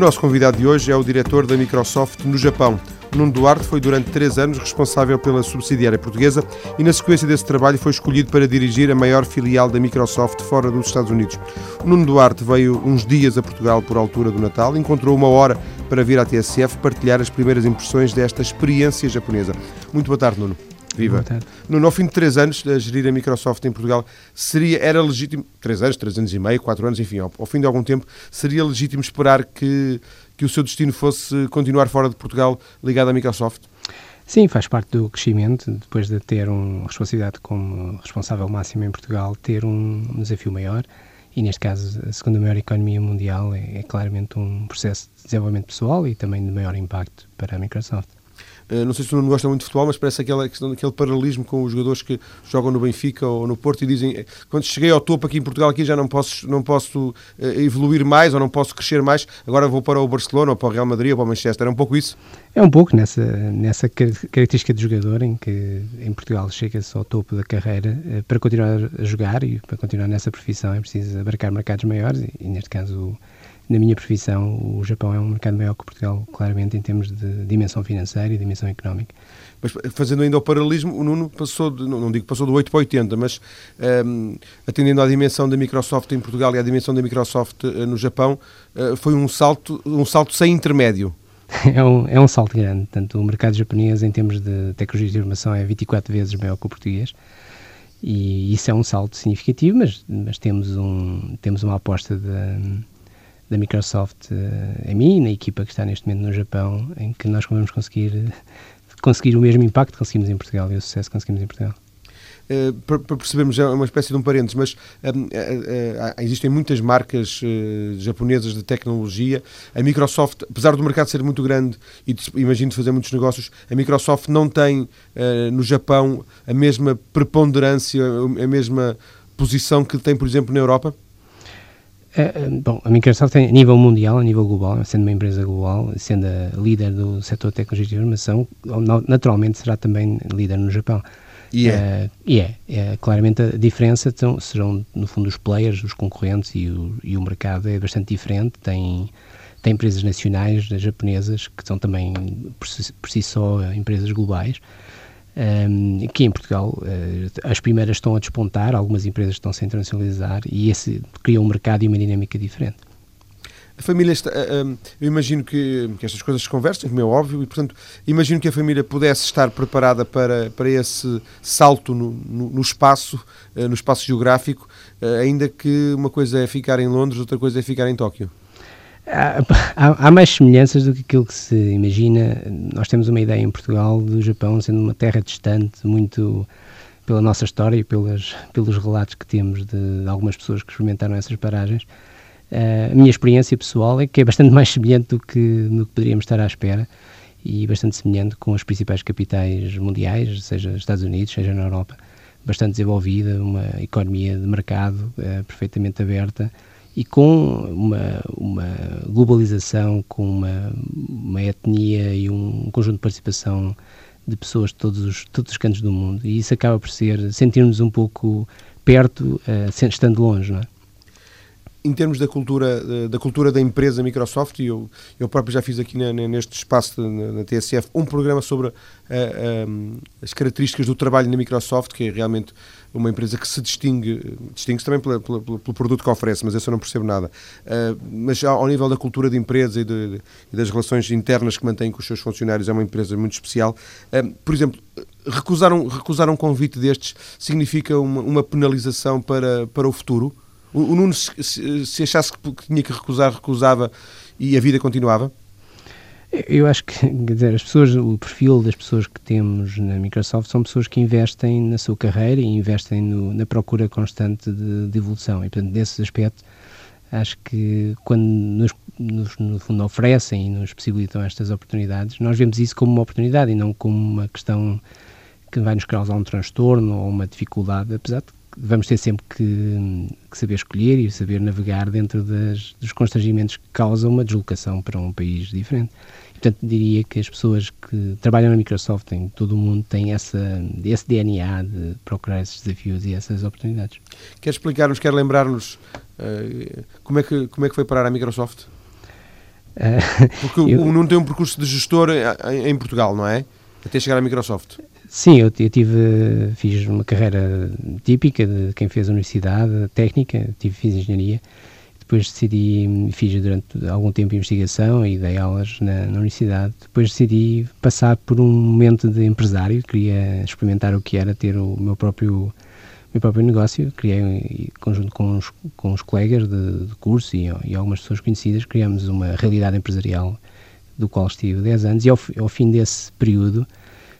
nosso convidado de hoje é o diretor da Microsoft no Japão. Nuno Duarte foi durante três anos responsável pela subsidiária portuguesa e, na sequência desse trabalho, foi escolhido para dirigir a maior filial da Microsoft fora dos Estados Unidos. Nuno Duarte veio uns dias a Portugal por altura do Natal, encontrou uma hora para vir à TSF partilhar as primeiras impressões desta experiência japonesa. Muito boa tarde, Nuno. Viva. No, no fim de três anos a gerir a Microsoft em Portugal, seria, era legítimo, três anos, três anos e meio, quatro anos, enfim, ao, ao fim de algum tempo, seria legítimo esperar que, que o seu destino fosse continuar fora de Portugal ligado à Microsoft? Sim, faz parte do crescimento, depois de ter uma responsabilidade como responsável máximo em Portugal, ter um desafio maior e neste caso a segunda maior economia mundial é, é claramente um processo de desenvolvimento pessoal e também de maior impacto para a Microsoft. Eh, não sei se o Nuno gosta muito de futebol, mas parece aquela questão, paralelismo com os jogadores que jogam no Benfica ou no Porto e dizem eh, quando cheguei ao topo aqui em Portugal aqui já não posso, não posso uh, evoluir mais ou não posso crescer mais, agora vou para o Barcelona ou para o Real Madrid ou para o Manchester. É um pouco isso? É um pouco nessa, nessa característica de jogador em que em Portugal chega-se ao topo da carreira para continuar a jogar e para continuar nessa profissão é preciso abarcar mercados maiores e, e neste caso na minha profissão, o Japão é um mercado maior que Portugal, claramente, em termos de dimensão financeira e dimensão económica. Mas fazendo ainda o paralelismo, o Nuno passou, de, não digo passou do 8 para 80, mas um, atendendo à dimensão da Microsoft em Portugal e à dimensão da Microsoft uh, no Japão, uh, foi um salto, um salto sem intermédio. É um, é um salto grande. Tanto o mercado japonês, em termos de tecnologia de informação, é 24 vezes maior que o português. E isso é um salto significativo, mas, mas temos, um, temos uma aposta de da Microsoft uh, a mim e na equipa que está neste momento no Japão, em que nós vamos conseguir conseguir o mesmo impacto que conseguimos em Portugal e o sucesso que conseguimos em Portugal. Uh, para, percebermos, é uma espécie de um parênteses, mas uh, uh, existem muitas marcas japonesas de tecnologia. A Microsoft, apesar do mercado ser muito grande e de, imagino fazer muitos negócios, a Microsoft não tem no Japão a mesma preponderância, a mesma posição que tem, por exemplo, na Europa? Uh, bom, a Microsoft a nível mundial, a nível global, sendo uma empresa global, sendo a líder do setor de tecnologia de informação, naturalmente será também líder no Japão. E é. Uh, e é, é. Claramente a diferença então, serão, no fundo, os players, os concorrentes e o, e o mercado é bastante diferente. Tem, tem empresas nacionais japonesas que são também, por si, por si só, empresas globais que em Portugal uh, as primeiras estão a despontar, algumas empresas estão-se a internacionalizar e esse cria um mercado e uma dinâmica diferente. A família está, uh, eu imagino que, que, estas coisas se conversam, como é óbvio, e portanto imagino que a família pudesse estar preparada para, para esse salto no, no, no espaço, no espaço geográfico, ainda que uma coisa é ficar em Londres, outra coisa é ficar em Tóquio. Há, há, mais semelhanças do que aquilo que se imagina. Nós temos uma ideia em Portugal do Japão sendo uma terra distante, muito pela nossa história e pelas, pelos relatos que temos de, de algumas pessoas que experimentaram essas paragens. Uh, a minha experiência pessoal é que é bastante mais semelhante do que, do que poderíamos estar à espera e bastante semelhante com as principais capitais mundiais, seja Estados Unidos, seja na Europa. Bastante desenvolvida, uma economia de mercado uh, perfeitamente aberta e com uma, uma globalização, com uma, uma etnia e um conjunto de participação de pessoas de todos os, todos os cantos do mundo. E isso acaba por ser sentirmos um pouco perto, uh, estando longe, não é? Em termos da cultura da cultura da empresa Microsoft e eu, eu próprio já fiz aqui na, neste espaço na, na, TSF um programa sobre uh, um, as características do trabalho na Microsoft que é realmente uma empresa que se distingue distingue-se também pela, pela, pelo produto que oferece mas isso eu não percebo nada. Uh, mas ao nível da cultura de empresa e, de, e, das relações internas que mantém com os seus funcionários é uma empresa muito especial. Uh, por exemplo recusar um, recusar um convite destes significa uma, uma penalização para, para o futuro o, o Nuno, se, se achasse que tinha que recusar, recusava e a vida continuava? Eu acho que, quer dizer, as pessoas, o perfil das pessoas que temos na Microsoft são pessoas que investem na sua carreira e investem no, na procura constante de, de, evolução. E, portanto, nesse aspecto, acho que quando nos, nos, no fundo, oferecem e nos possibilitam estas oportunidades, nós vemos isso como uma oportunidade e não como uma questão que vai nos causar um transtorno ou uma dificuldade, apesar de vamos ter sempre que, que, saber escolher e saber navegar dentro das, dos constrangimentos que causam uma deslocação para um país diferente. Portanto, diria que as pessoas que trabalham na Microsoft em todo o mundo têm essa, esse DNA de procurar esses desafios e essas oportunidades. Quer explicar-nos, quer lembrar-nos uh, como, é que, como é que foi parar a Microsoft? Porque eu, o Nuno tem um percurso de gestor em, em, Portugal, não é? Até chegar à Microsoft. Sim, eu, eu, tive, fiz uma carreira típica de quem fez a universidade técnica, tive, fiz engenharia, depois decidi, fiz durante algum tempo investigação e dei aulas na, na, universidade. Depois decidi passar por um momento de empresário, queria experimentar o que era ter o meu próprio meu próprio negócio, criei, conjunto com os, com os colegas de, de curso e, e, algumas pessoas conhecidas, criamos uma realidade empresarial do qual estive 10 anos. E ao, ao fim desse período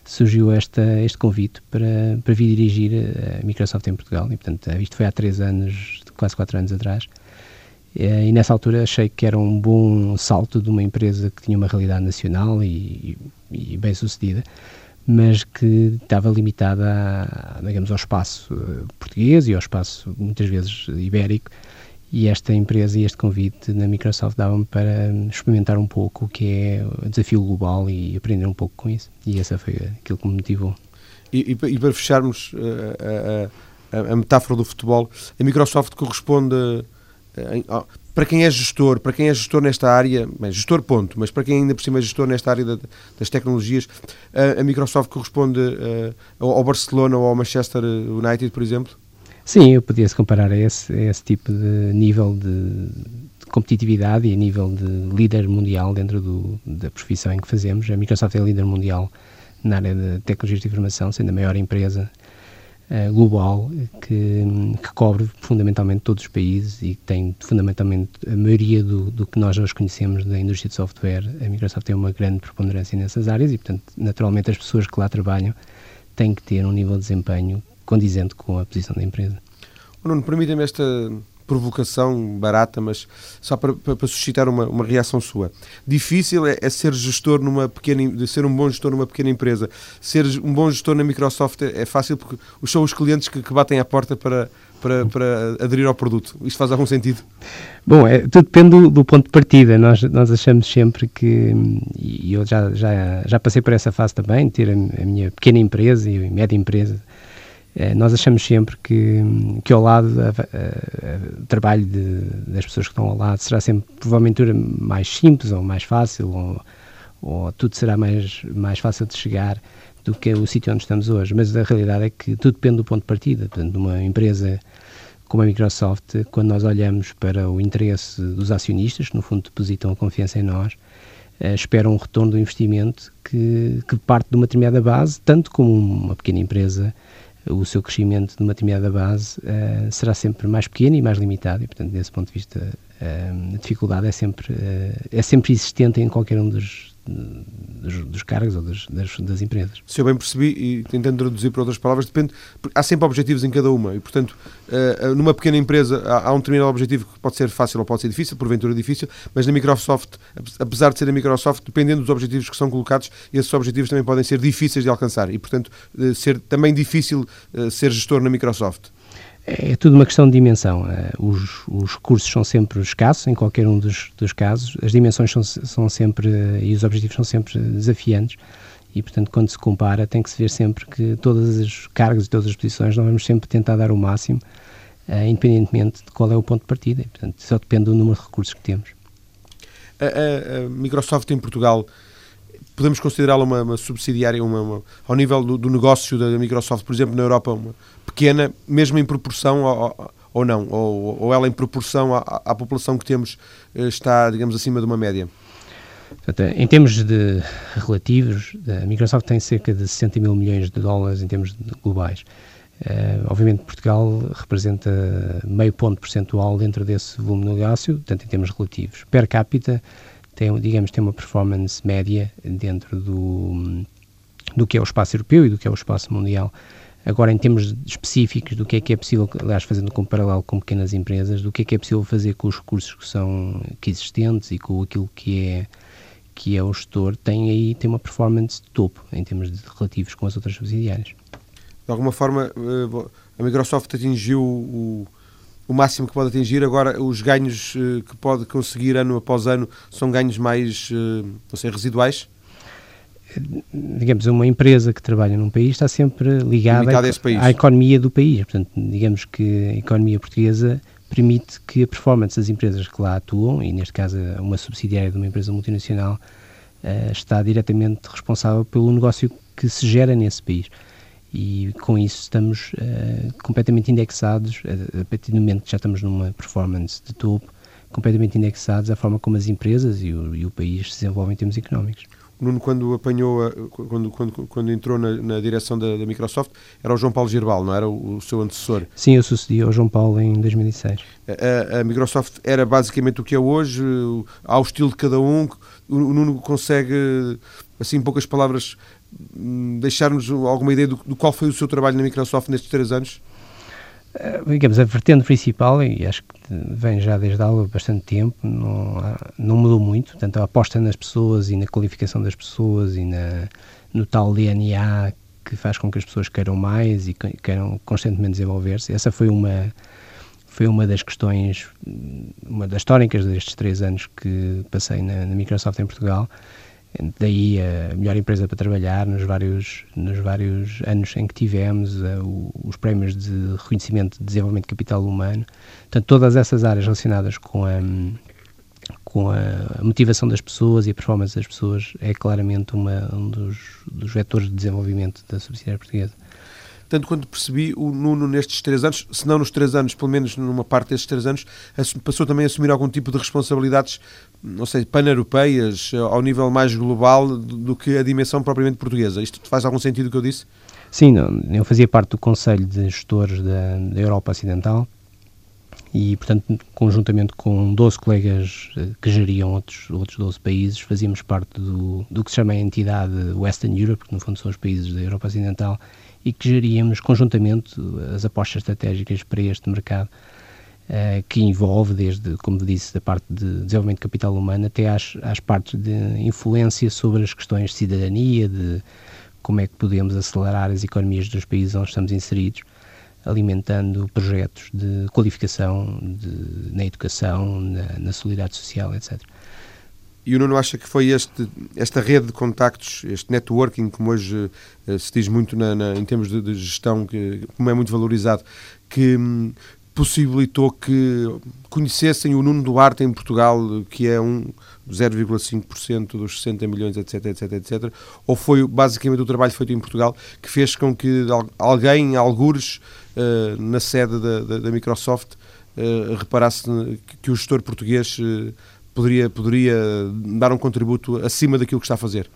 surgiu esta, este convite para, para vir dirigir a Microsoft em Portugal e portanto isto foi há 3 anos, quase 4 anos atrás eh, e nessa altura achei que era um bom salto de uma empresa que tinha uma realidade nacional e, e, e bem sucedida, mas que estava limitada, a, digamos, ao espaço eh, português e ao espaço muitas vezes ibérico. E esta empresa e este convite na Microsoft davam-me para experimentar um pouco o que é o desafio global e aprender um pouco com isso. E essa foi aquilo que me motivou. E, e, e para fecharmos a, a, a, metáfora do futebol, a Microsoft corresponde para quem é gestor, para quem é gestor nesta área, bem, gestor ponto, mas para quem ainda por cima é gestor nesta área da, das tecnologias, a, a, Microsoft corresponde ao Barcelona ou ao Manchester United, por exemplo? Sim, eu podia-se comparar a esse, a esse tipo de nível de, de, competitividade e a nível de líder mundial dentro do, da profissão em que fazemos. A Microsoft é líder mundial na área de tecnologias de informação, sendo a maior empresa uh, global que, que, cobre fundamentalmente todos os países e que tem fundamentalmente a maioria do, do que nós hoje conhecemos da indústria de software. A Microsoft tem uma grande preponderância nessas áreas e, portanto, naturalmente as pessoas que lá trabalham têm que ter um nível de desempenho condizente com a posição da empresa. Nuno, permita-me esta provocação barata, mas só para, para, para suscitar uma, uma, reação sua. Difícil é, é, ser gestor numa pequena, ser um bom gestor numa pequena empresa. Ser um bom gestor na Microsoft é, é fácil porque são os clientes que, que batem à porta para, para, para, aderir ao produto. Isto faz algum sentido? Bom, é, tudo depende do, do, ponto de partida. Nós, nós achamos sempre que, e eu já, já, já passei por essa fase também, ter a, a minha pequena empresa e média empresa, nós achamos sempre que, que ao lado, o trabalho de, das pessoas que estão ao lado será sempre, provavelmente, mais simples ou mais fácil, ou, ou tudo será mais, mais fácil de chegar do que o sítio onde estamos hoje. Mas a realidade é que tudo depende do ponto de partida. Portanto, uma empresa como a Microsoft, quando nós olhamos para o interesse dos acionistas, que no fundo depositam a confiança em nós, uh, esperam um retorno do investimento que, que parte de uma determinada base, tanto como uma pequena empresa o seu crescimento de uma determinada base uh, será sempre mais pequeno e mais limitado. E, portanto, desse ponto de vista, uh, a dificuldade é sempre, uh, é sempre existente em qualquer um dos, dos, dos cargos ou das, das, das, empresas. Se eu bem percebi, e tentando traduzir para outras palavras, depende, há sempre objetivos em cada uma e, portanto, uh, numa pequena empresa há, há, um determinado objetivo que pode ser fácil ou pode ser difícil, porventura difícil, mas na Microsoft, apesar de ser a Microsoft, dependendo dos objetivos que são colocados, esses objetivos também podem ser difíceis de alcançar e, portanto, uh, ser também difícil ser gestor na Microsoft. É, tudo uma questão de dimensão. Os, os recursos são sempre escassos em qualquer um dos, dos casos, as dimensões são, são sempre e os objetivos são sempre desafiantes e, portanto, quando se compara, tem que se ver sempre que todas as cargas e todas as posições nós vamos sempre tentar dar o máximo, uh, independentemente de qual é o ponto de partida. E, portanto, só depende do número de recursos que temos. A, a, a Microsoft em Portugal, podemos considerá-la uma, uma, subsidiária, uma, uma ao nível do, do, negócio da Microsoft, por exemplo, na Europa, uma pequena, mesmo em proporção ou não? Ou, ou ela, em proporção à, à população que temos, eh, está, digamos, acima de uma média? Portanto, em termos de relativos, a Microsoft tem cerca de 60 mil milhões de dólares em termos globais. Uh, obviamente Portugal representa meio ponto percentual dentro desse volume de negócio, tanto em termos relativos. Per capita tem, digamos, tem uma performance média dentro do, do que é o espaço europeu e do que é o espaço mundial. Agora, em termos específicos do que é que é possível, aliás, fazendo com paralelo com pequenas empresas, do que é que é possível fazer com os recursos que são que existentes e com aquilo que é que é o gestor, tem aí tem uma performance de topo em termos de relativos com as outras subsidiárias. De alguma forma, eh, a Microsoft atingiu o, o máximo que pode atingir, agora os ganhos eh, que pode conseguir ano após ano são ganhos mais, eh, não sei, residuais? digamos, uma empresa que trabalha num país está sempre ligada à, à, economia do país. Portanto, digamos que a economia portuguesa permite que a performance das empresas que lá atuam, e neste caso uma subsidiária de uma empresa multinacional, uh, está diretamente responsável pelo negócio que se gera nesse país. E com isso estamos uh, completamente indexados, a, a partir do momento que já estamos numa performance de topo, completamente indexados à forma como as empresas e o, e o país se desenvolvem em termos económicos. Nuno, quando apanhou, a, quando, quando, quando entrou na, na direção da, da, Microsoft, era o João Paulo Girbal, não era o, o, seu antecessor? Sim, eu sucedi ao João Paulo em 2006. A, a, Microsoft era basicamente o que é hoje, ao estilo de cada um. O, o Nuno consegue, assim, em poucas palavras, deixar-nos alguma ideia do, do qual foi o seu trabalho na Microsoft nestes três anos? Eh, digamos, a vertente principal, e acho que vem já desde há bastante tempo, não, não mudou muito, portanto a aposta nas pessoas e na qualificação das pessoas e na, no tal DNA que faz com que as pessoas queiram mais e queiram constantemente desenvolver-se, essa foi uma foi uma das questões, uma das tónicas destes três anos que passei na, na Microsoft em Portugal, daí a melhor empresa para trabalhar nos vários, nos vários anos em que tivemos, uh, os prémios de reconhecimento de desenvolvimento de capital humano. Portanto, todas essas áreas relacionadas com a, com a motivação das pessoas e a performance das pessoas é claramente uma, um dos, dos vetores de desenvolvimento da subsidiária portuguesa tanto quanto percebi, o Nuno nestes três anos, se não nos três anos, pelo menos numa parte destes três anos, passou também a assumir algum tipo de responsabilidades, não sei, pan-europeias, ao nível mais global do que a dimensão propriamente portuguesa. Isto faz algum sentido o que eu disse? Sim, eu fazia parte do Conselho de Gestores da, da Europa Ocidental e, portanto, conjuntamente com 12 colegas eh, que geriam outros, outros 12 países, fazíamos parte do, do que se chama a entidade Western Europe, que no fundo são os países da Europa Ocidental, e que geríamos conjuntamente as apostas estratégicas para este mercado, que envolve desde, como disse, da parte de desenvolvimento de capital humano até às, às partes de influência sobre as questões de cidadania, de como é que podemos acelerar as economias dos países onde estamos inseridos, alimentando projetos de qualificação de, na educação, na, na solidariedade social, etc. E o Nuno acha que foi este, esta rede de contactos, este networking, como hoje uh, se diz muito na, na, em termos de, de, gestão, que, como é muito valorizado, que um, possibilitou que conhecessem o Nuno Duarte em Portugal, que é um 0,5% dos 60 milhões, etc, etc, etc, ou foi basicamente o trabalho feito em Portugal que fez com que alguém, algures, uh, na sede da, da, da Microsoft, uh, reparasse que o gestor português poderia, poderia dar um contributo acima daquilo que está a fazer?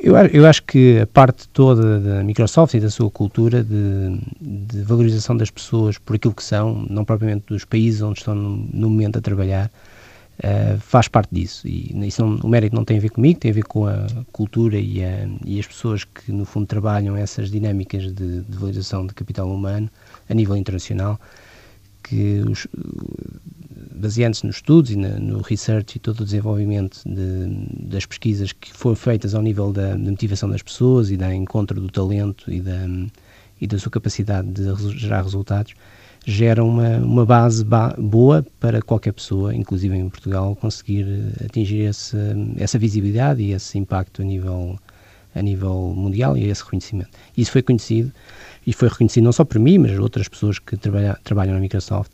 Eu, eu acho que a parte toda da Microsoft e da sua cultura de, de, valorização das pessoas por aquilo que são, não propriamente dos países onde estão no, no momento a trabalhar, uh, faz parte disso. E isso não, o mérito não tem a ver comigo, tem a ver com a cultura e, a, e as pessoas que, no fundo, trabalham essas dinâmicas de, de valorização de capital humano a nível internacional, que os, baseando-se nos estudos e na, no research e todo o desenvolvimento de, das pesquisas que foram feitas ao nível da, da, motivação das pessoas e da encontro do talento e da, e da sua capacidade de gerar resultados, gera uma, uma base ba boa para qualquer pessoa, inclusive em Portugal, conseguir atingir esse, essa visibilidade e esse impacto a nível, a nível mundial e esse reconhecimento. Isso foi conhecido e foi reconhecido não só por mim, mas outras pessoas que trabalha, trabalham na Microsoft,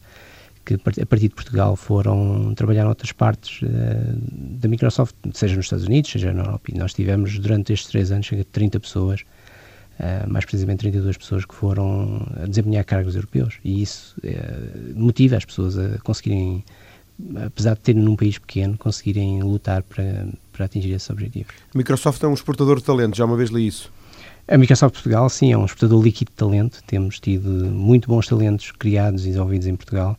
que a partir de Portugal foram trabalhar em outras partes uh, da Microsoft, seja nos Estados Unidos, seja na Europa. E nós tivemos durante estes três anos cerca de 30 pessoas, uh, mais precisamente 32 pessoas que foram a desempenhar cargos europeus. E isso uh, motiva as pessoas a conseguirem, apesar de terem num país pequeno, conseguirem lutar para, para atingir esse objetivo. A Microsoft é um exportador de talento, já uma vez li isso. A Microsoft Portugal, sim, é um exportador líquido de talento. Temos tido muito bons talentos criados e desenvolvidos em Portugal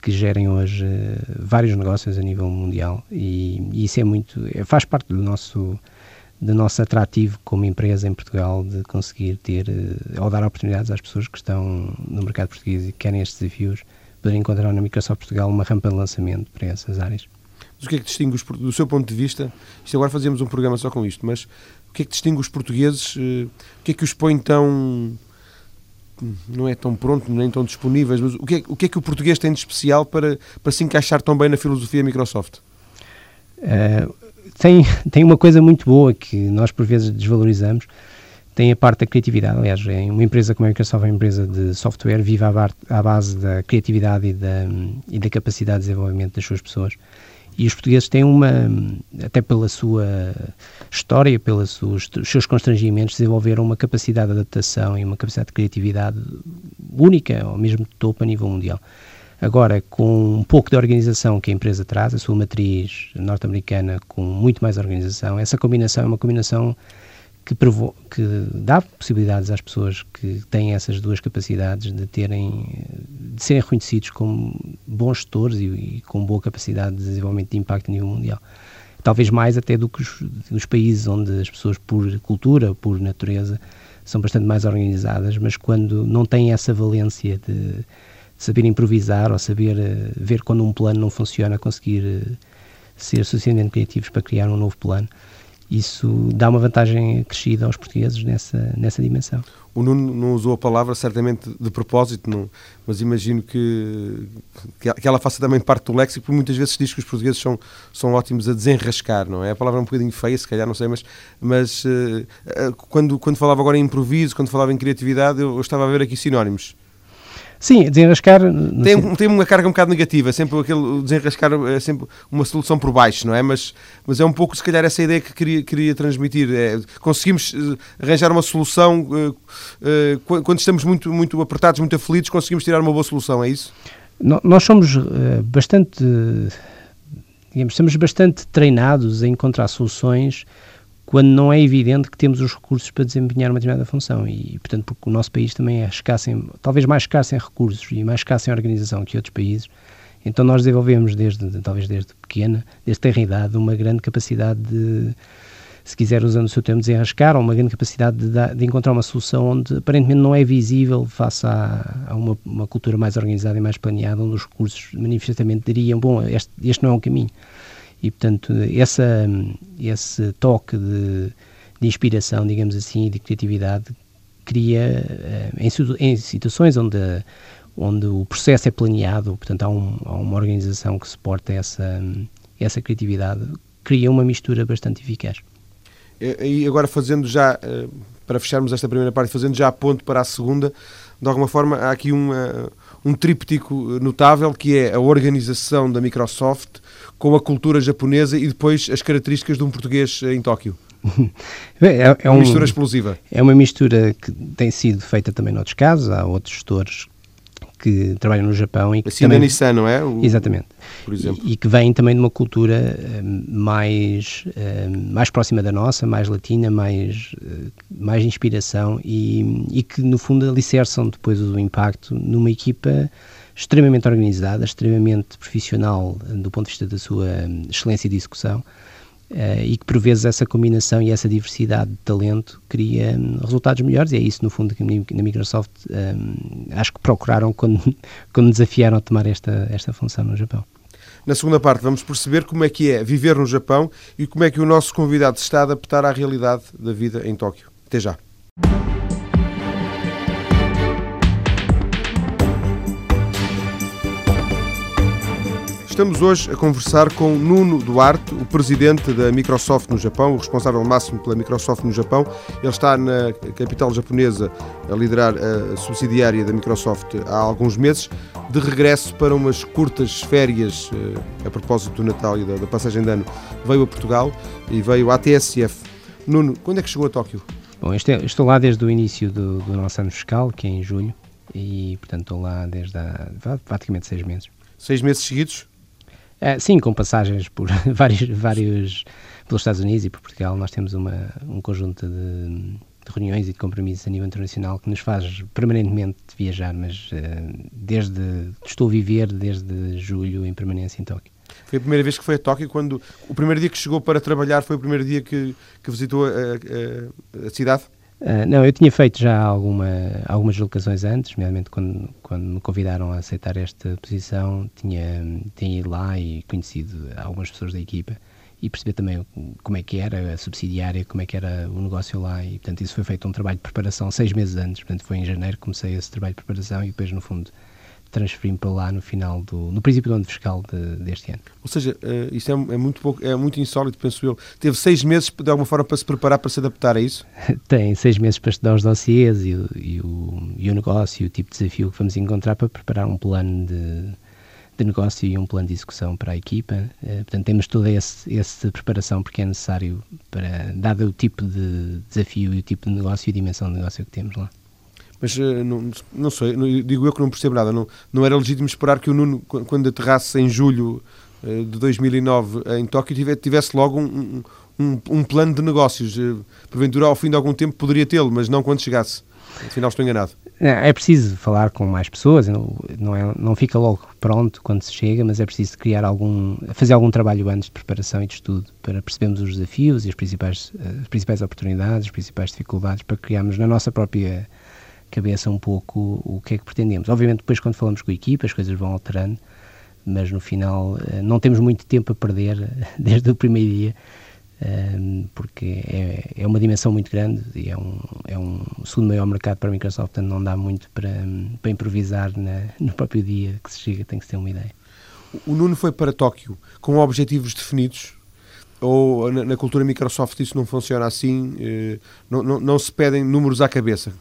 que gerem hoje uh, vários negócios a nível mundial e, e isso é muito, é, faz parte do nosso do nosso atrativo como empresa em Portugal de conseguir ter uh, ou dar oportunidades às pessoas que estão no mercado português e que querem estes desafios, poder encontrar na Microsoft Portugal uma rampa de lançamento para essas áreas. Mas o que é que distingue os, do seu ponto de vista? Isto agora fazemos um programa só com isto, mas o que é que distingue os portugueses? O que é que os põe tão não é tão pronto, nem tão disponíveis, mas o que, é, o que é que o português tem de especial para, para se encaixar tão bem na filosofia Microsoft? Uh, tem, tem uma coisa muito boa que nós por vezes desvalorizamos, tem a parte da criatividade. Aliás, uma empresa como a Microsoft é uma empresa de software, vive à, base da criatividade e da, e da capacidade de desenvolvimento das suas pessoas. E os portugueses têm uma, até pela sua história, pelos seus, constrangimentos, desenvolveram uma capacidade de adaptação e uma capacidade de criatividade única, ao mesmo topo a nível mundial. Agora, com um pouco de organização que a empresa traz, a sua matriz norte-americana com muito mais organização, essa combinação é uma combinação que, que, dá possibilidades às pessoas que têm essas duas capacidades de terem de serem reconhecidos como bons gestores e, e com boa capacidade de desenvolvimento de impacto a nível mundial. Talvez mais até do que os, os países onde as pessoas, por cultura, por natureza, são bastante mais organizadas, mas quando não têm essa valência de saber improvisar ou saber uh, ver quando um plano não funciona, conseguir uh, ser suficientemente criativos para criar um novo plano. Isso dá uma vantagem crescida aos portugueses nessa, nessa dimensão. O Nuno não usou a palavra certamente de propósito, não, mas imagino que, que ela faça também parte do léxico, porque muitas vezes se diz que os portugueses são, são ótimos a desenrascar, não é? A palavra é um bocadinho feia, se calhar, não sei, mas, mas uh, quando, quando falava agora em improviso, quando falava em criatividade, eu, eu estava a ver aqui sinónimos. Sim, desenrascar. Tem, tem uma carga um bocado negativa, sempre aquele desenrascar é sempre uma solução por baixo, não é? Mas, mas é um pouco, se calhar, essa ideia que queria, queria transmitir. É, conseguimos eh, arranjar uma solução uh, uh, quando estamos muito, muito apertados, muito aflitos, conseguimos tirar uma boa solução, é isso? Nós somos uh, bastante. Digamos, estamos bastante treinados a encontrar soluções quando não é evidente que temos os recursos para desempenhar uma determinada função. E, portanto, porque o nosso país também é escasso, em, talvez mais escasso em recursos e mais escasso em organização que outros países, então nós desenvolvemos, desde, talvez desde pequena, desde ter idade, uma grande capacidade de, se quiser usando o seu termo, desenrascar, ou uma grande capacidade de, de, encontrar uma solução onde aparentemente não é visível face a, a uma, uma, cultura mais organizada e mais planeada, onde os recursos manifestamente diriam, bom, este, este não é um caminho. E, portanto, essa, esse toque de, de inspiração, digamos assim, de criatividade, cria, eh, em, em situações onde, onde o processo é planeado, portanto, há, um, há uma organização que suporta essa, essa criatividade, cria uma mistura bastante eficaz. E agora fazendo já, eh, para fecharmos esta primeira parte, fazendo já a ponto para a segunda, de alguma forma há aqui uma, um tríptico notável que é a organização da Microsoft com a cultura japonesa e depois as características de um português em Tóquio. É, é, uma um, mistura explosiva. É uma mistura que tem sido feita também noutros casos. Há outros gestores que trabalham no Japão e que assim também... Nissan, não é? O... Exatamente. Por exemplo. E, e, que vêm também de uma cultura uh, mais, uh, mais próxima da nossa, mais latina, mais, mais inspiração e, e que, no fundo, alicerçam depois o impacto numa equipa extremamente organizada, extremamente profissional do ponto de vista da sua hum, excelência de execução uh, e que por vezes essa combinação e essa diversidade de talento cria um, resultados melhores e é isso no fundo que na Microsoft um, acho que procuraram quando, quando desafiaram a tomar esta, esta função no Japão. Na segunda parte vamos perceber como é que é viver no Japão e como é que o nosso convidado se está a adaptar à realidade da vida em Tóquio. Até já. Estamos hoje a conversar com Nuno Duarte, o presidente da Microsoft no Japão, o responsável máximo pela Microsoft no Japão. Ele está na capital japonesa a liderar a subsidiária da Microsoft há alguns meses, de regresso para umas curtas férias eh, a propósito do Natal e da passagem de ano. Veio a Portugal e veio à TSF. Nuno, quando é que chegou a Tóquio? Bom, estou lá desde o início do, do nosso ano fiscal, que é em julho, e portanto estou lá desde há praticamente seis meses. Seis meses seguidos? Uh, sim, com passagens por vários, vários pelos Estados Unidos e por Portugal. Nós temos uma, um conjunto de, de, reuniões e de compromissos a nível internacional que nos faz permanentemente viajar, mas uh, desde estou a viver desde julho em permanência em Tóquio. Foi a primeira vez que foi a Tóquio quando o primeiro dia que chegou para trabalhar foi o primeiro dia que, que visitou a, a, a cidade? Uh, não, eu tinha feito já alguma, algumas locações antes, nomeadamente quando, quando me convidaram a aceitar esta posição, tinha, tinha ido lá e conhecido algumas pessoas da equipa e perceber também como é que era a subsidiária, como é que era o negócio lá e, portanto, isso foi feito um trabalho de preparação seis meses antes, portanto, foi em janeiro que comecei esse trabalho de preparação e depois, no fundo, transferir para lá no final do, no princípio do ano fiscal de, deste ano. Ou seja, uh, isto é, é, muito pouco, é muito insólito, penso eu. Teve seis meses de alguma forma para se preparar para se adaptar a isso? Tem seis meses para estudar os dossiês e, e, o, e o negócio e o tipo de desafio que vamos encontrar para preparar um plano de, de negócio e um plano de execução para a equipa. Uh, portanto, temos toda essa preparação porque é necessário para, dado o tipo de desafio e o tipo de negócio e dimensão de negócio que temos lá. Mas uh, não, não sei, digo eu que não percebo nada. Não, não era legítimo esperar que o Nuno, quando aterrasse em julho uh, de 2009 em Tóquio, tivesse logo um, um, um plano de negócios. Uh, porventura, ao fim de algum tempo, poderia tê-lo, mas não quando chegasse. Afinal, estou enganado. É, é preciso falar com mais pessoas, não, não, é, não fica logo pronto quando se chega, mas é preciso criar algum, fazer algum trabalho antes de preparação e de estudo para percebermos os desafios e as principais, as principais oportunidades, as principais dificuldades, para criarmos na nossa própria cabeça um pouco o que é que pretendemos. Obviamente, depois, quando falamos com a equipa, as coisas vão alterando, mas no final eh, não temos muito tempo a perder desde o primeiro dia, ehm, porque é, é uma dimensão muito grande e é um, é um segundo maior mercado para a Microsoft, portanto não dá muito para, para improvisar na, no próprio dia que se chega, tem que se ter uma ideia. O Nuno foi para Tóquio com objetivos definidos? Ou na, na cultura Microsoft isso não funciona assim? Eh, não, não, não se pedem números à cabeça?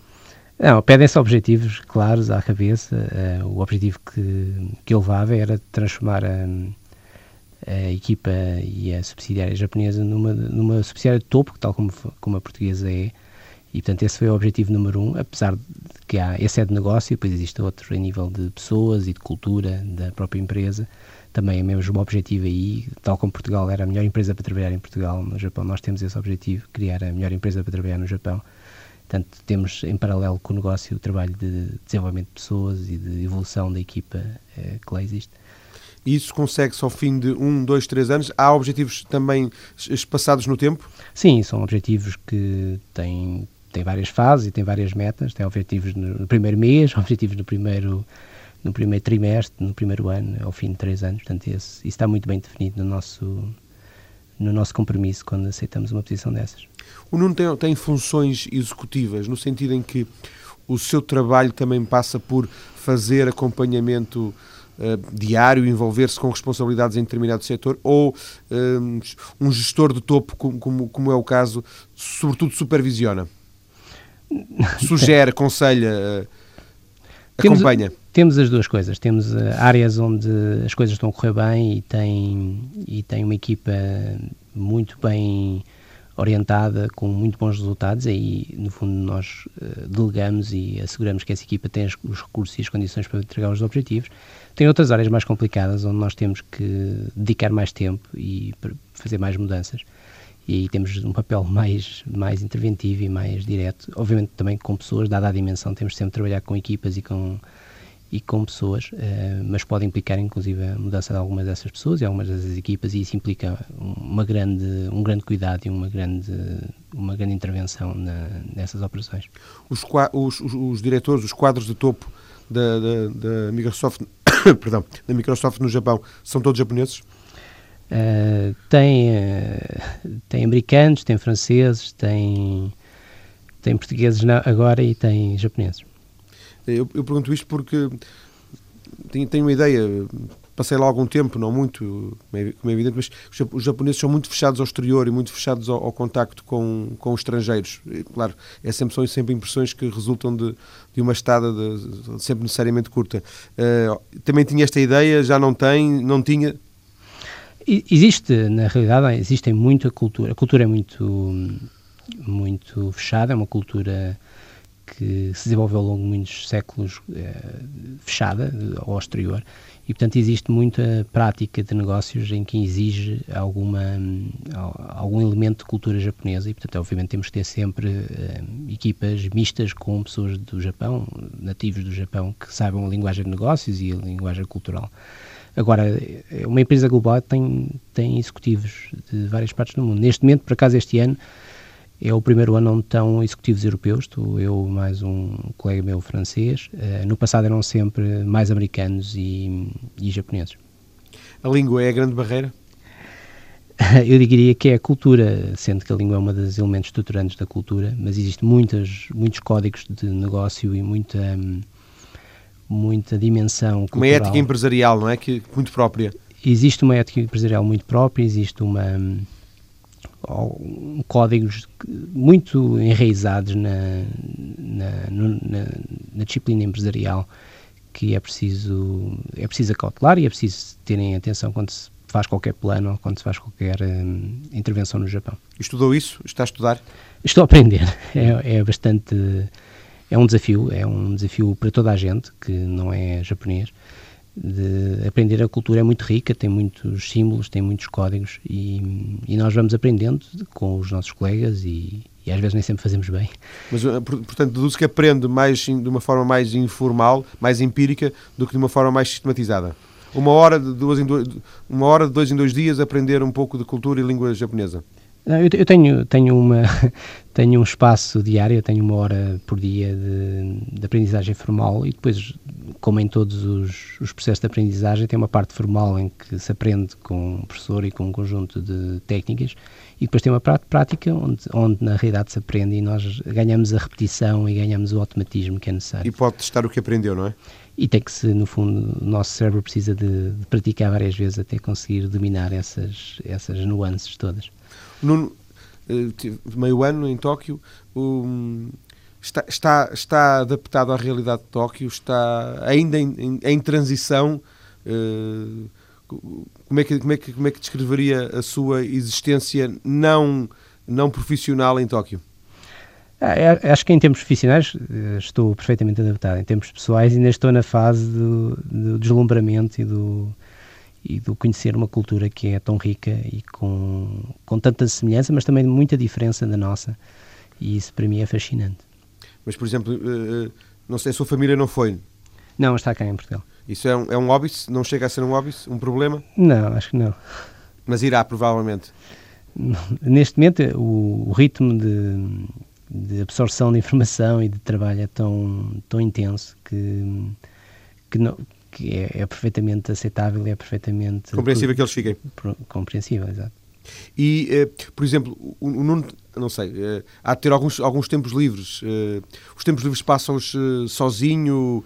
Não, pedem-se objetivos claros à cabeça. Uh, o objetivo que, que eu levava era transformar a, a, equipa e a subsidiária japonesa numa, numa subsidiária de topo, tal como, como a portuguesa é. E, portanto, esse foi o objetivo número um, apesar de que há, esse é de negócio, depois existe outro em nível de pessoas e de cultura da própria empresa. Também é mesmo o objetivo aí, tal como Portugal era a melhor empresa para trabalhar em Portugal, no Japão nós temos esse objetivo, criar a melhor empresa para trabalhar no Japão. Portanto, temos em paralelo com o negócio o trabalho de desenvolvimento de pessoas e de evolução da equipa eh, que lá existe. E isso consegue-se ao fim de um, dois, três anos? Há objetivos também espaçados no tempo? Sim, são objetivos que têm, têm várias fases e têm várias metas. Tem objetivos no, no primeiro mês, objetivos no primeiro, no primeiro trimestre, no primeiro ano, ao fim de três anos. Portanto, esse, isso está muito bem definido no nosso, no nosso compromisso quando aceitamos uma posição dessas. O Nuno tem, tem funções executivas, no sentido em que o seu trabalho também passa por fazer acompanhamento uh, diário, envolver-se com responsabilidades em determinado setor, ou um, eh, um gestor de topo, como, como, como, é o caso, sobretudo supervisiona? Sugere, aconselha, uh, acompanha? Temos, temos as duas coisas. Temos uh, áreas onde as coisas estão a correr bem e tem, e tem uma equipa muito bem orientada, com muito bons resultados, aí no fundo nós uh, delegamos e asseguramos que essa equipa tem os recursos e as condições para entregar os objetivos. Tem outras áreas mais complicadas onde nós temos que dedicar mais tempo e fazer mais mudanças. E aí temos um papel mais, mais interventivo e mais direto. Obviamente também com pessoas, dada a dimensão, temos sempre de trabalhar com equipas e com e com pessoas, uh, mas pode implicar inclusive a mudança de algumas dessas pessoas e algumas dessas equipas e isso implica uma grande, um grande cuidado e uma grande, uma grande intervenção na, nessas operações. Os, os, os, os, diretores, os quadros de topo da, da, da Microsoft, perdão, da Microsoft no Japão são todos japoneses? Uh, tem, uh, tem americanos, tem franceses, tem, tem portugueses agora e tem japoneses. Eu, eu pergunto isto porque tenho, tenho uma ideia, passei lá algum tempo, não muito, como é, é, evidente, mas os japoneses são muito fechados ao exterior e muito fechados ao, ao contacto com, com os estrangeiros. E, claro, é sempre, são sempre impressões que resultam de, de uma estada de, de sempre necessariamente curta. Uh, também tinha esta ideia, já não tem, não tinha? Existe, na realidade, existe muita cultura. A cultura é muito, muito fechada, é uma cultura que se desenvolveu ao longo de muitos séculos eh, fechada ao exterior e, portanto, existe muita prática de negócios em que exige alguma, algum elemento de cultura japonesa e, portanto, obviamente temos que ter sempre eh, equipas mistas com pessoas do Japão, nativos do Japão, que saibam a linguagem de negócios e a linguagem cultural. Agora, uma empresa global tem, tem executivos de várias partes do mundo. Neste momento, por acaso, este ano, é o primeiro ano onde estão executivos europeus, estou eu mais um colega meu francês. Uh, no passado eram sempre mais americanos e, e japoneses. A língua é a grande barreira? eu diria que é a cultura, sendo que a língua é uma dos elementos estruturantes da cultura, mas existem muitos códigos de negócio e muita, muita dimensão cultural. Uma ética empresarial, não é? Que, muito própria. Existe uma ética empresarial muito própria, existe uma um, códigos muito enraizados na, na, na, na, disciplina empresarial que é preciso é preciso acautelar e é preciso terem atenção quando se faz qualquer plano ou quando se faz qualquer um, intervenção no Japão. Estudou isso? Está a estudar? Estou a aprender. É, é bastante é um desafio, é um desafio para toda a gente que não é japonês de aprender a cultura é muito rica, tem muitos símbolos, tem muitos códigos e, e nós vamos aprendendo com os nossos colegas e, e, às vezes nem sempre fazemos bem. Mas, eh, portanto, deduz que aprende mais, de uma forma mais informal, mais empírica, do que de uma forma mais sistematizada. Uma hora de, duas em dois, uma hora de dois em dois dias aprender um pouco de cultura e língua japonesa. Eu, eu tenho, tenho, uma, tenho um espaço diário, tenho uma hora por dia de, de aprendizagem formal e depois, como em todos os, os, processos de aprendizagem, tem uma parte formal em que se aprende com um professor e com um conjunto de técnicas e depois tem uma parte prática onde, onde na realidade se aprende e nós ganhamos a repetição e ganhamos o automatismo que é necessário. E pode testar o que aprendeu, não é? E tem que se, no fundo, o nosso cérebro precisa de, de praticar várias vezes até conseguir dominar essas, essas nuances todas. Nuno, eh, meio ano em Tóquio, um, está, está, está adaptado à realidade de Tóquio, está ainda em, em, em transição. Uh, como, é que, como, é que, como é que descreveria a sua existência não, não profissional em Tóquio? Ah, acho que em termos profissionais eh, estou perfeitamente adaptado. Em termos pessoais ainda estou na fase do, do deslumbramento e do, e do conhecer uma cultura que é tão rica e com, com tanta semelhança, mas também muita diferença da nossa. E isso para mim é fascinante. Mas, por exemplo, eh, eh, não sei, a sua família não foi? Não, está cá em Portugal. Isso é um, é um hobby? Não chega a ser um hobby? Um problema? Não, acho que não. Mas irá, provavelmente. Neste momento, o, ritmo de, de absorção de informação e de trabalho é tão, tão intenso que, que não, que é, é perfeitamente aceitável e é perfeitamente... Compreensível que eles fiquem. Compreensível, exato. E, uh, por exemplo, o, o Nuno, não sei, uh, há de ter alguns, alguns tempos livres. Uh, os tempos livres passam-os sozinho,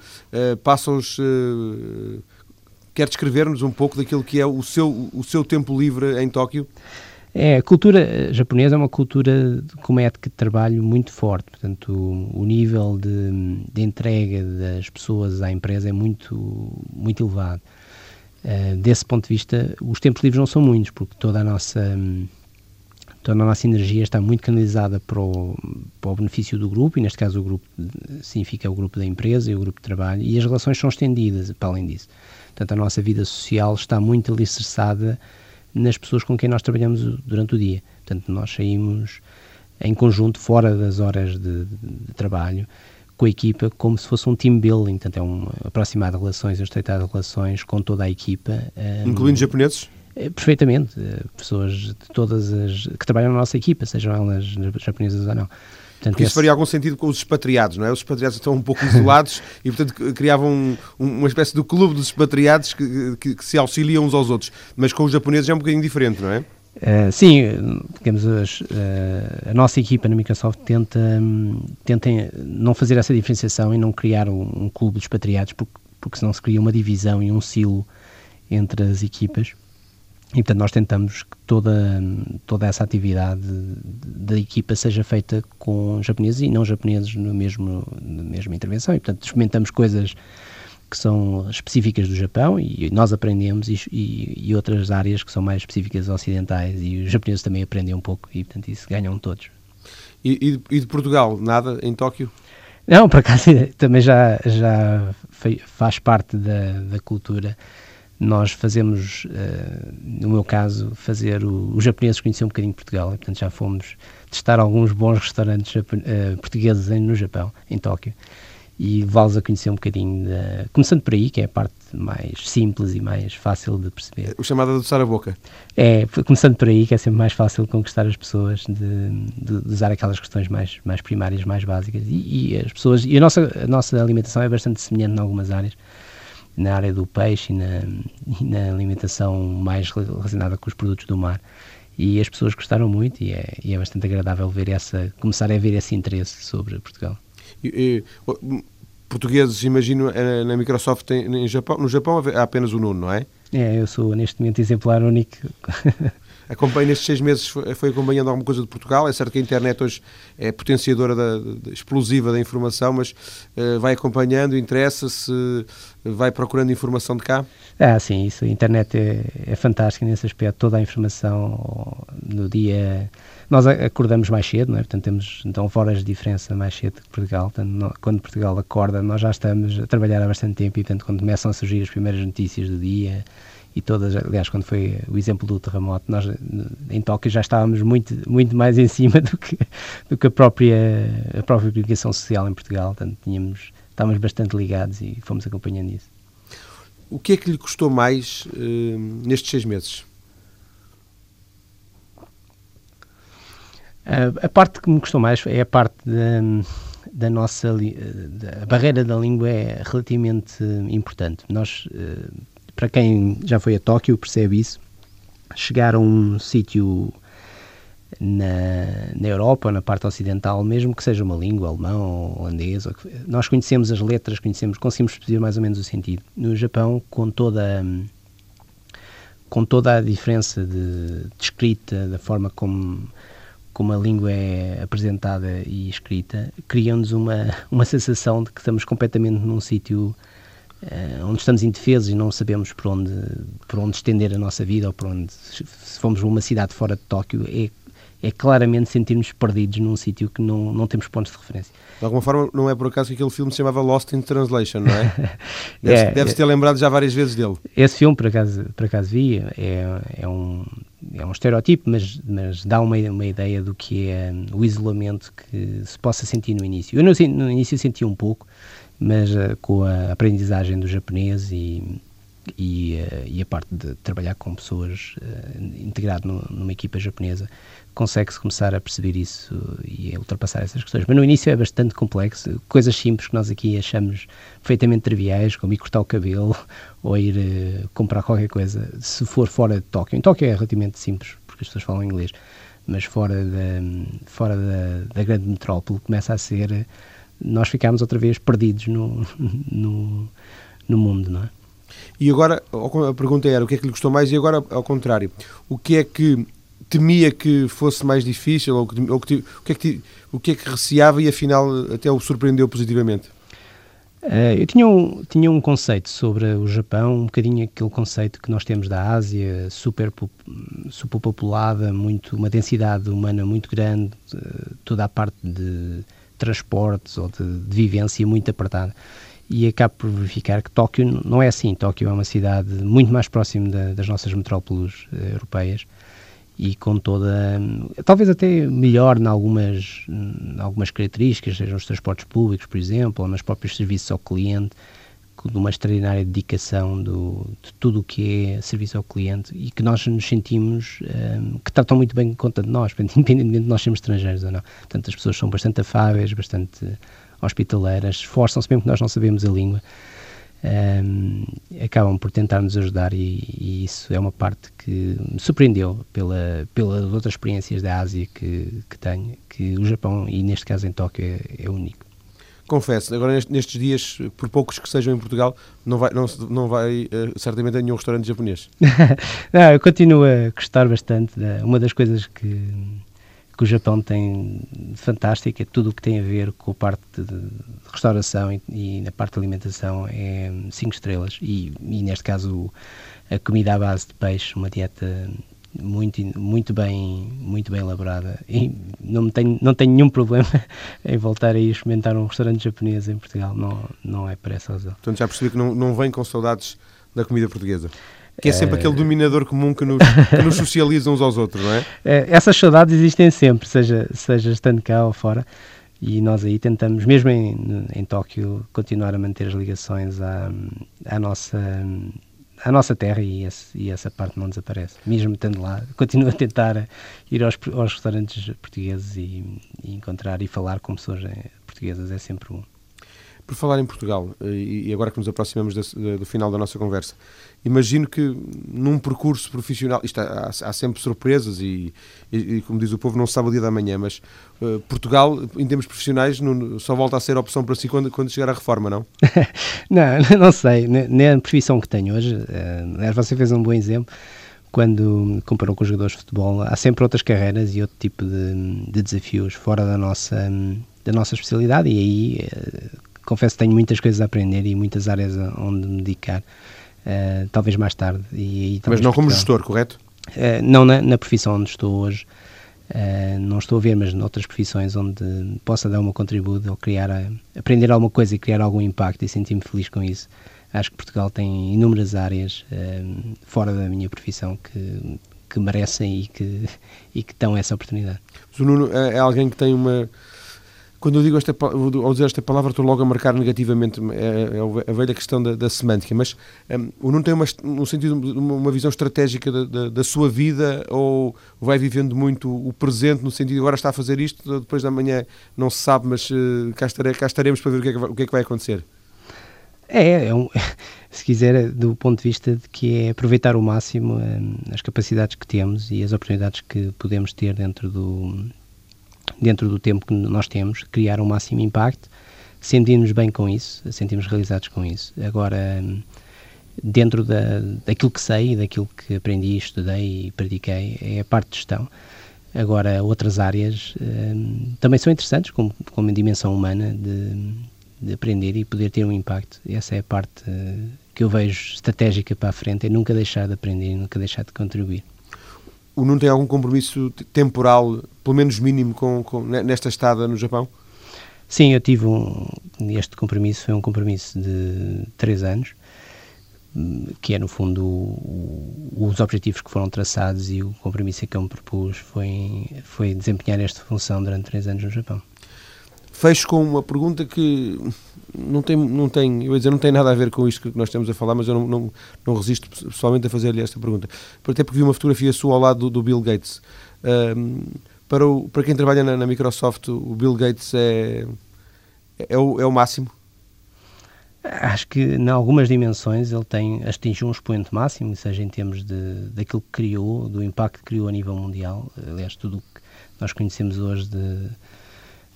passam-os... quer descrever-nos um pouco daquilo que é o seu, o seu tempo livre em Tóquio? É, a cultura japonesa é uma cultura uma ética de trabalho muito forte, portanto, o, o nível de, de, entrega das pessoas à empresa é muito, muito elevado. Uh, desse ponto de vista, os tempos livres não são muitos, porque toda a nossa, toda a nossa energia está muito canalizada para o, para o benefício do grupo, e neste caso o grupo significa o grupo da empresa e o grupo de trabalho, e as relações são estendidas para além disso. Portanto, a nossa vida social está muito alicerçada nas pessoas com quem nós trabalhamos durante o dia. Portanto, nós saímos em conjunto, fora das horas de, de, trabalho, com a equipa, como se fosse um team building. Portanto, é um aproximar de relações, um estreitar de relações com toda a equipa. Um, Incluindo japoneses? Eh, perfeitamente. Eh, pessoas de todas as. que trabalham na nossa equipa, sejam elas japonesas ou não. Portanto, isso esse... faria algum sentido com os expatriados, não é? Os expatriados estão um pouco isolados e, portanto, criavam um, uma espécie de clube dos expatriados que, que, que, se auxiliam uns aos outros. Mas com os japoneses é um bocadinho diferente, não é? Uh, sim, digamos, uh, a nossa equipa na Microsoft tenta, um, tenta não fazer essa diferenciação e não criar um, um clube dos expatriados, porque, porque senão se cria uma divisão e um silo entre as equipas. E, portanto, nós tentamos que toda, toda essa atividade da equipa seja feita com japoneses e não japoneses no mesmo, na mesma intervenção. E, portanto, experimentamos coisas que são específicas do Japão e nós aprendemos e, e, e, outras áreas que são mais específicas ocidentais e os japoneses também aprendem um pouco e, portanto, isso ganham todos. E, e de Portugal, nada em Tóquio? Não, por acaso também já, já faz parte da, da cultura nós fazemos, uh, no meu caso, fazer o, os japoneses conhecer um bocadinho Portugal, e, portanto já fomos testar alguns bons restaurantes uh, portugueses no Japão, em Tóquio, e levá-los a conhecer um bocadinho, de, começando por aí, que é a parte mais simples e mais fácil de perceber. O chamado adoçar a boca. É, começando por aí, que é sempre mais fácil conquistar as pessoas, de, de, de usar aquelas questões mais, mais primárias, mais básicas, e, e as pessoas, e a nossa, a nossa alimentação é bastante semelhante em algumas áreas, na área do peixe e na, e na, alimentação mais relacionada com os produtos do mar. E as pessoas gostaram muito e é, e é bastante agradável ver essa, começar a ver esse interesse sobre Portugal. E, e, portugueses, imagino, eh, na Microsoft em, Japão. No Japão há apenas o Nuno, não é? É, eu sou neste momento exemplar único. Acompanho nestes seis meses, foi acompanhando alguma coisa de Portugal. É certo que a internet hoje é potenciadora da, da explosiva da informação, mas uh, vai acompanhando, interessa-se, vai procurando informação de cá? Ah, sim, isso. A internet é, é fantástica nesse aspecto. Toda a informação no dia. Nós acordamos mais cedo, não é? Portanto, temos então horas de diferença mais cedo que Portugal. Portanto, quando Portugal acorda, nós já estamos a trabalhar há bastante tempo e, portanto, quando começam a surgir as primeiras notícias do dia e todas, aliás, quando foi o exemplo do terremoto, nós em Tóquio já estávamos muito, muito mais em cima do que, do que a, própria, a própria comunicação social em Portugal, portanto, tínhamos, estávamos bastante ligados e fomos acompanhando isso. O que é que lhe custou mais uh, nestes seis meses? a parte que me custou mais é a parte da, da nossa da, a barreira da língua é relativamente importante. Nós uh, para quem já foi a Tóquio percebe isso. Chegar a um sítio na, na Europa, na parte ocidental, mesmo que seja uma língua, alemão, holandês, nós conhecemos as letras, conhecemos, conseguimos perceber mais ou menos o sentido. No Japão, com toda com toda a diferença de, de escrita, da forma como como a língua é apresentada e escrita, cria-nos uma, uma sensação de que estamos completamente num sítio uh, onde estamos indefesos e não sabemos por onde, por onde estender a nossa vida ou por onde, se fomos a uma cidade fora de Tóquio, é, é claramente sentirmos perdidos num sítio que não, não temos pontos de referência. De alguma forma, não é por acaso que aquele filme se chamava Lost in Translation, não é? Deve-se é, deve ter lembrado já várias vezes dele. Esse filme, por acaso, por acaso vi, é, é, um, é um estereotipo, mas, mas dá uma, uma ideia do que é o isolamento que se possa sentir no início. Eu no, no início senti um pouco, mas uh, com a aprendizagem do japonês e, e, uh, e, a parte de trabalhar com pessoas uh, integrado no, numa equipa japonesa, consegue-se começar a perceber isso e a ultrapassar essas questões. Mas no início é bastante complexo, coisas simples que nós aqui achamos perfeitamente triviais, como ir cortar o cabelo ou ir uh, comprar qualquer coisa, se for fora de Tóquio. Em Tóquio é relativamente simples, porque as pessoas falam inglês, mas fora da, fora da, da grande metrópole começa a ser nós ficámos outra vez perdidos no, no, no mundo, não é? E agora, a pergunta era o que é que lhe gostou mais e agora, ao contrário, o que é que temia que fosse mais difícil ou, que, ou que, o, que é que, o que é que receava e afinal até o surpreendeu positivamente? Uh, eu tinha um, tinha um conceito sobre o Japão, um bocadinho aquele conceito que nós temos da Ásia, super, super populada, muito, uma densidade humana muito grande, uh, toda a parte de transportes ou de, de vivência muito apertada. E acabo por verificar que Tóquio não é assim. Tóquio é uma cidade muito mais próxima da, das nossas metrópoles uh, europeias e com toda, talvez até melhor em algumas, em algumas características, sejam os transportes públicos, por exemplo, ou nos próprios serviços ao cliente, de uma extraordinária dedicação do, de tudo o que é serviço ao cliente e que nós nos sentimos um, que tratam muito bem conta de nós, independentemente de nós sermos estrangeiros ou não. Portanto, as pessoas são bastante afáveis, bastante hospitaleiras, esforçam-se mesmo que nós não sabemos a língua. Um, acabam por tentar nos ajudar e, e, isso é uma parte que me surpreendeu pela, pelas outras experiências da Ásia que, que tenho, que o Japão, e neste caso em Tóquio, é, é único confesso, agora nestes dias, por poucos que sejam em Portugal, não vai, não, não vai uh, certamente a nenhum restaurante japonês. não, eu continuo a gostar bastante. Da, uma das coisas que, que o Japão tem de fantástico é tudo o que tem a ver com a parte de restauração e, e na parte de alimentação é 5 estrelas. E, e neste caso a comida à base de peixe, uma dieta muito, muito, bem, muito bem elaborada e não tenho, não tenho nenhum problema em voltar a ir experimentar um restaurante japonês em Portugal, não, não é por essa razão. Portanto, já percebi que não, não vem com saudades da comida portuguesa. Que é sempre é... aquele dominador comum que nos, que nos socializa uns aos outros, não é? é? Essas saudades existem sempre, seja, seja estando cá ou fora, e nós aí tentamos, mesmo em, em Tóquio, continuar a manter as ligações à, à nossa à nossa terra e, esse, e, essa parte não desaparece. Mesmo estando lá, continuo a tentar ir aos, aos restaurantes portugueses e, e, encontrar e falar com pessoas eh, portuguesas, é sempre um. Por falar em Portugal, e agora que nos aproximamos do final da nossa conversa, imagino que num percurso profissional, isto há, sempre surpresas e, e, como diz o povo, não se sabe o dia da manhã, mas uh, Portugal, em termos profissionais, não, só volta a ser opção para si quando, quando chegar a reforma, não? não, não sei. Na, profissão que tenho hoje, você fez um bom exemplo, quando comparou com os jogadores de futebol, há sempre outras carreiras e outro tipo de, de desafios fora da nossa, da nossa especialidade e aí uh, confesso que tenho muitas coisas a aprender e muitas áreas onde me dedicar uh, talvez mais tarde. E, e Mas não como gestor, correto? Uh, não na, na, profissão onde estou hoje. Uh, não estou a ver, mas noutras profissões onde possa dar uma contributo ou criar, aprender alguma coisa e criar algum impacto e sentir-me feliz com isso. Acho que Portugal tem inúmeras áreas fora da minha profissão que, que merecem e que, e que dão essa oportunidade. Mas o Nuno é, é alguém que tem uma quando eu digo esta, ao dizer esta palavra, estou logo a marcar negativamente é, é a velha questão da, da semântica, mas um, o Nuno tem uma, um sentido, uma, uma visão estratégica da, da, da, sua vida ou vai vivendo muito o presente, no sentido agora está a fazer isto, depois da manhã não se sabe, mas uh, cá, estarei, cá, estaremos para ver o que, é que vai, o que, é que vai acontecer. É, é um, se quiser, do ponto de vista de que é aproveitar o máximo um, as capacidades que temos e as oportunidades que podemos ter dentro do dentro do tempo que nós temos, criar o um máximo impacto, sentimos bem com isso, sentimos realizados com isso. Agora, dentro da, daquilo que sei, daquilo que aprendi, estudei e pratiquei, é a parte de gestão. Agora, outras áreas um, também são interessantes, como, como a dimensão humana de, de, aprender e poder ter um impacto. Essa é a parte uh, que eu vejo estratégica para a frente, é nunca deixar de aprender, nunca deixar de contribuir o Nuno tem algum compromisso temporal, pelo menos mínimo, com, com, nesta estada no Japão? Sim, eu tive um. Este compromisso foi um compromisso de três anos, que é, no fundo, o, os objetivos que foram traçados e o compromisso que eu me propus foi, foi desempenhar esta função durante três anos no Japão. Fecho com uma pergunta que não tem, não tem, eu ia dizer, não tem nada a ver com isto que nós estamos a falar, mas eu não, não, não resisto pessoalmente a fazer-lhe esta pergunta. Até porque vi uma fotografia sua ao lado do, do Bill Gates. Um, para, o, para quem trabalha na, na, Microsoft, o Bill Gates é, é, o, é o máximo? Acho que, em algumas dimensões, ele tem atingiu um expoente máximo, seja em termos de, daquilo que criou, do impacto que criou a nível mundial. Aliás, tudo o que nós conhecemos hoje de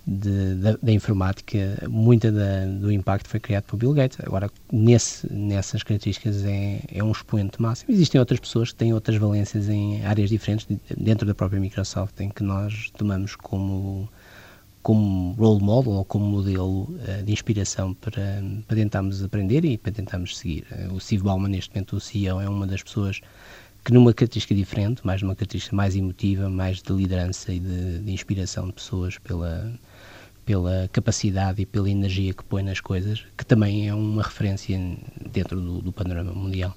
de, da, da, informática, muita da, do impacto foi criado por Bill Gates. Agora, nesse, nessas características é, é um expoente máximo. Existem outras pessoas que têm outras valências em áreas diferentes dentro da própria Microsoft, em que nós tomamos como como role model ou como modelo uh, de inspiração para, para tentarmos aprender e para tentarmos seguir. Uh, o Steve Ballmer, neste momento, o CEO, é uma das pessoas que numa característica diferente, mais numa característica mais emotiva, mais de liderança e de, de inspiração de pessoas pela, pela capacidade e pela energia que põe nas coisas, que também é uma referência dentro do, do panorama mundial.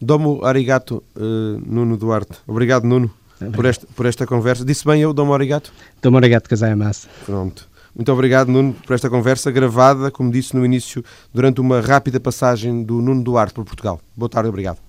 Domo arigato, uh, Nuno Duarte. Obrigado, Nuno, por esta, por esta conversa. Disse bem eu, Domo arigato? Domo arigato, Casai Massa. Pronto. Muito obrigado, Nuno, por esta conversa gravada, como disse no início, durante uma rápida passagem do Nuno Duarte por Portugal. Boa tarde, obrigado.